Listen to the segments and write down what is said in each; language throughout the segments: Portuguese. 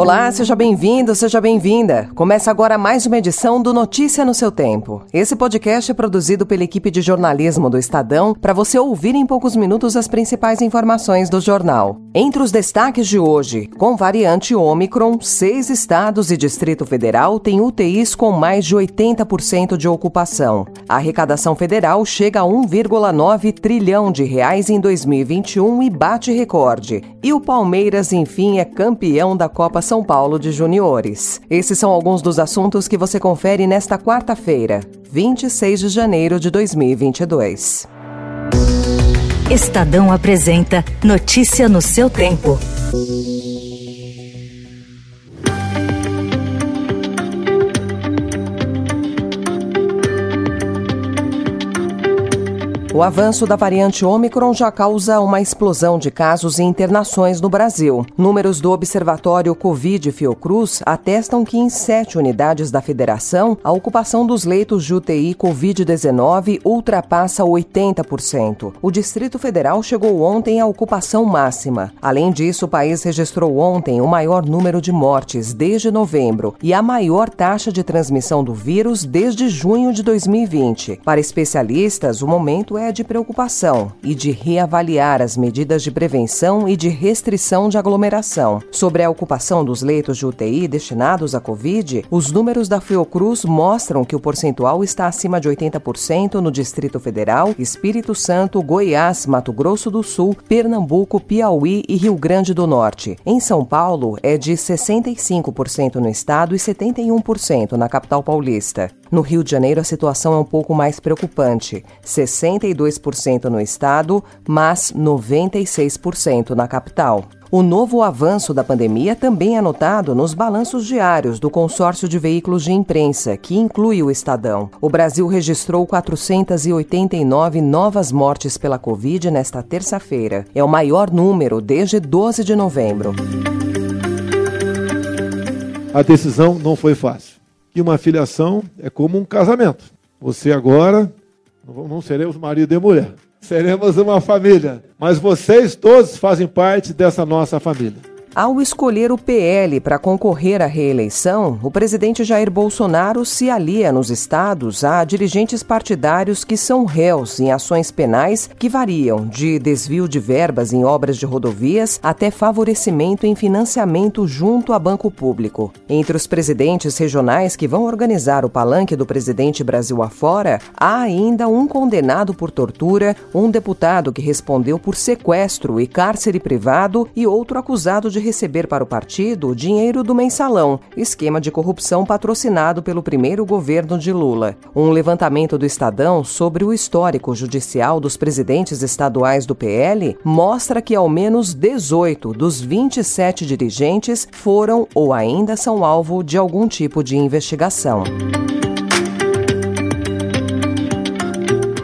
Olá, seja bem-vindo, seja bem-vinda. Começa agora mais uma edição do Notícia no seu Tempo. Esse podcast é produzido pela equipe de jornalismo do Estadão para você ouvir em poucos minutos as principais informações do jornal. Entre os destaques de hoje, com variante Ômicron, seis estados e Distrito Federal têm UTIs com mais de 80% de ocupação. A arrecadação federal chega a 1,9 trilhão de reais em 2021 e bate recorde. E o Palmeiras, enfim, é campeão da Copa São Paulo de Juniores. Esses são alguns dos assuntos que você confere nesta quarta-feira, 26 de janeiro de 2022. Estadão apresenta Notícia no seu tempo. O avanço da variante Ômicron já causa uma explosão de casos e internações no Brasil. Números do Observatório Covid Fiocruz atestam que em sete unidades da federação, a ocupação dos leitos de UTI Covid-19 ultrapassa 80%. O Distrito Federal chegou ontem à ocupação máxima. Além disso, o país registrou ontem o maior número de mortes desde novembro e a maior taxa de transmissão do vírus desde junho de 2020. Para especialistas, o momento é de preocupação e de reavaliar as medidas de prevenção e de restrição de aglomeração. Sobre a ocupação dos leitos de UTI destinados à Covid, os números da Fiocruz mostram que o percentual está acima de 80% no Distrito Federal, Espírito Santo, Goiás, Mato Grosso do Sul, Pernambuco, Piauí e Rio Grande do Norte. Em São Paulo, é de 65% no estado e 71% na capital paulista. No Rio de Janeiro, a situação é um pouco mais preocupante: 62% no estado, mas 96% na capital. O novo avanço da pandemia também é notado nos balanços diários do consórcio de veículos de imprensa, que inclui o Estadão. O Brasil registrou 489 novas mortes pela Covid nesta terça-feira. É o maior número desde 12 de novembro. A decisão não foi fácil que uma filiação é como um casamento. Você agora não seremos marido e mulher, seremos uma família, mas vocês todos fazem parte dessa nossa família. Ao escolher o PL para concorrer à reeleição, o presidente Jair Bolsonaro se alia nos estados a dirigentes partidários que são réus em ações penais que variam de desvio de verbas em obras de rodovias até favorecimento em financiamento junto a banco público. Entre os presidentes regionais que vão organizar o palanque do presidente Brasil afora, há ainda um condenado por tortura, um deputado que respondeu por sequestro e cárcere privado e outro acusado de receber para o partido o dinheiro do mensalão, esquema de corrupção patrocinado pelo primeiro governo de Lula. Um levantamento do Estadão sobre o histórico judicial dos presidentes estaduais do PL mostra que ao menos 18 dos 27 dirigentes foram ou ainda são alvo de algum tipo de investigação.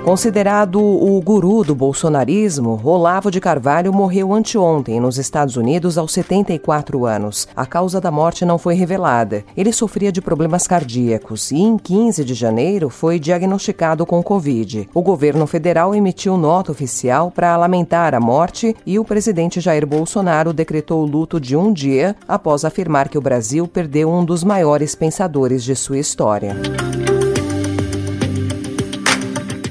Considerado o guru do bolsonarismo, Olavo de Carvalho morreu anteontem nos Estados Unidos aos 74 anos. A causa da morte não foi revelada. Ele sofria de problemas cardíacos e, em 15 de janeiro, foi diagnosticado com Covid. O governo federal emitiu nota oficial para lamentar a morte e o presidente Jair Bolsonaro decretou luto de um dia após afirmar que o Brasil perdeu um dos maiores pensadores de sua história.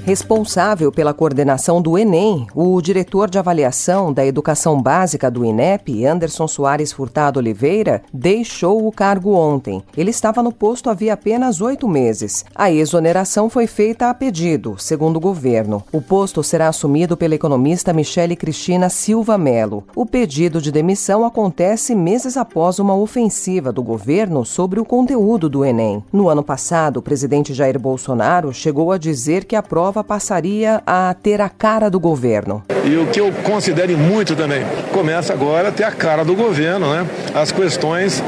Responsável pela coordenação do Enem, o diretor de avaliação da educação básica do INEP, Anderson Soares Furtado Oliveira, deixou o cargo ontem. Ele estava no posto havia apenas oito meses. A exoneração foi feita a pedido, segundo o governo. O posto será assumido pela economista Michele Cristina Silva Melo. O pedido de demissão acontece meses após uma ofensiva do governo sobre o conteúdo do Enem. No ano passado, o presidente Jair Bolsonaro chegou a dizer que a prova nova passaria a ter a cara do governo. E o que eu considero muito também, começa agora a ter a cara do governo, né? As questões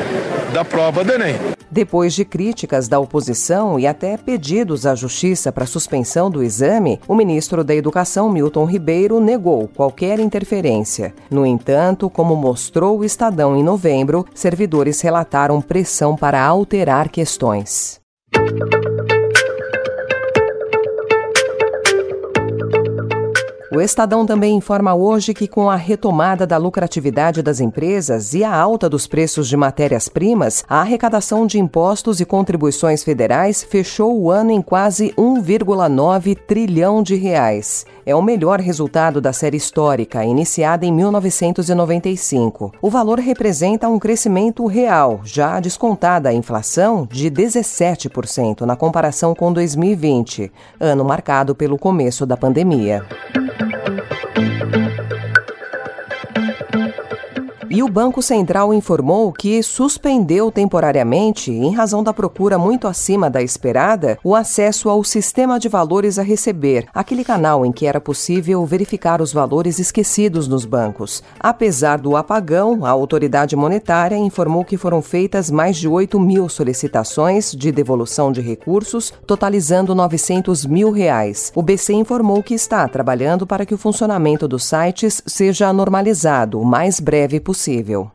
da prova do Enem. Depois de críticas da oposição e até pedidos à Justiça para suspensão do exame, o ministro da Educação, Milton Ribeiro, negou qualquer interferência. No entanto, como mostrou o Estadão em novembro, servidores relataram pressão para alterar questões. O Estadão também informa hoje que, com a retomada da lucratividade das empresas e a alta dos preços de matérias-primas, a arrecadação de impostos e contribuições federais fechou o ano em quase 1,9 trilhão de reais. É o melhor resultado da série histórica, iniciada em 1995. O valor representa um crescimento real, já descontada a inflação, de 17% na comparação com 2020, ano marcado pelo começo da pandemia. E o Banco Central informou que suspendeu temporariamente, em razão da procura muito acima da esperada, o acesso ao sistema de valores a receber, aquele canal em que era possível verificar os valores esquecidos nos bancos. Apesar do apagão, a autoridade monetária informou que foram feitas mais de 8 mil solicitações de devolução de recursos, totalizando 900 mil reais. O BC informou que está trabalhando para que o funcionamento dos sites seja normalizado o mais breve possível possível.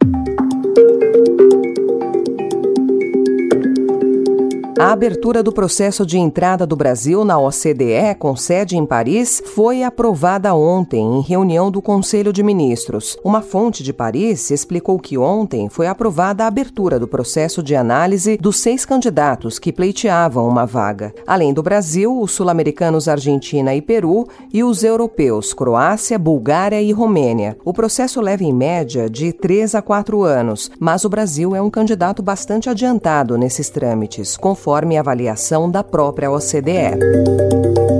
A abertura do processo de entrada do Brasil na OCDE, com sede em Paris, foi aprovada ontem em reunião do Conselho de Ministros. Uma fonte de Paris explicou que ontem foi aprovada a abertura do processo de análise dos seis candidatos que pleiteavam uma vaga. Além do Brasil, os sul-americanos Argentina e Peru e os europeus Croácia, Bulgária e Romênia. O processo leva em média de três a quatro anos, mas o Brasil é um candidato bastante adiantado nesses trâmites, conforme avaliação da própria OCDE.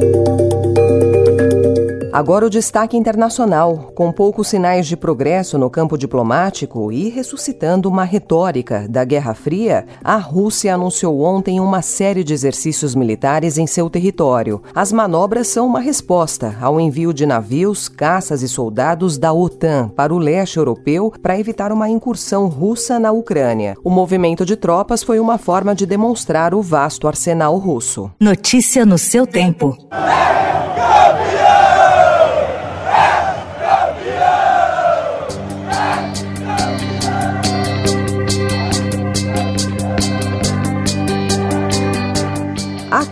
Agora o destaque internacional, com poucos sinais de progresso no campo diplomático e ressuscitando uma retórica da Guerra Fria, a Rússia anunciou ontem uma série de exercícios militares em seu território. As manobras são uma resposta ao envio de navios, caças e soldados da OTAN para o leste europeu para evitar uma incursão russa na Ucrânia. O movimento de tropas foi uma forma de demonstrar o vasto arsenal russo. Notícia no seu tempo.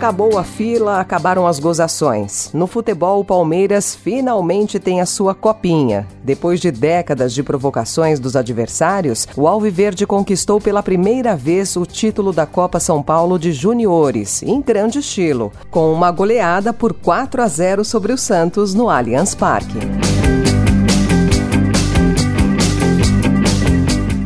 Acabou a fila, acabaram as gozações. No futebol, o Palmeiras finalmente tem a sua copinha. Depois de décadas de provocações dos adversários, o Alviverde conquistou pela primeira vez o título da Copa São Paulo de Juniores, em grande estilo, com uma goleada por 4 a 0 sobre o Santos no Allianz Parque.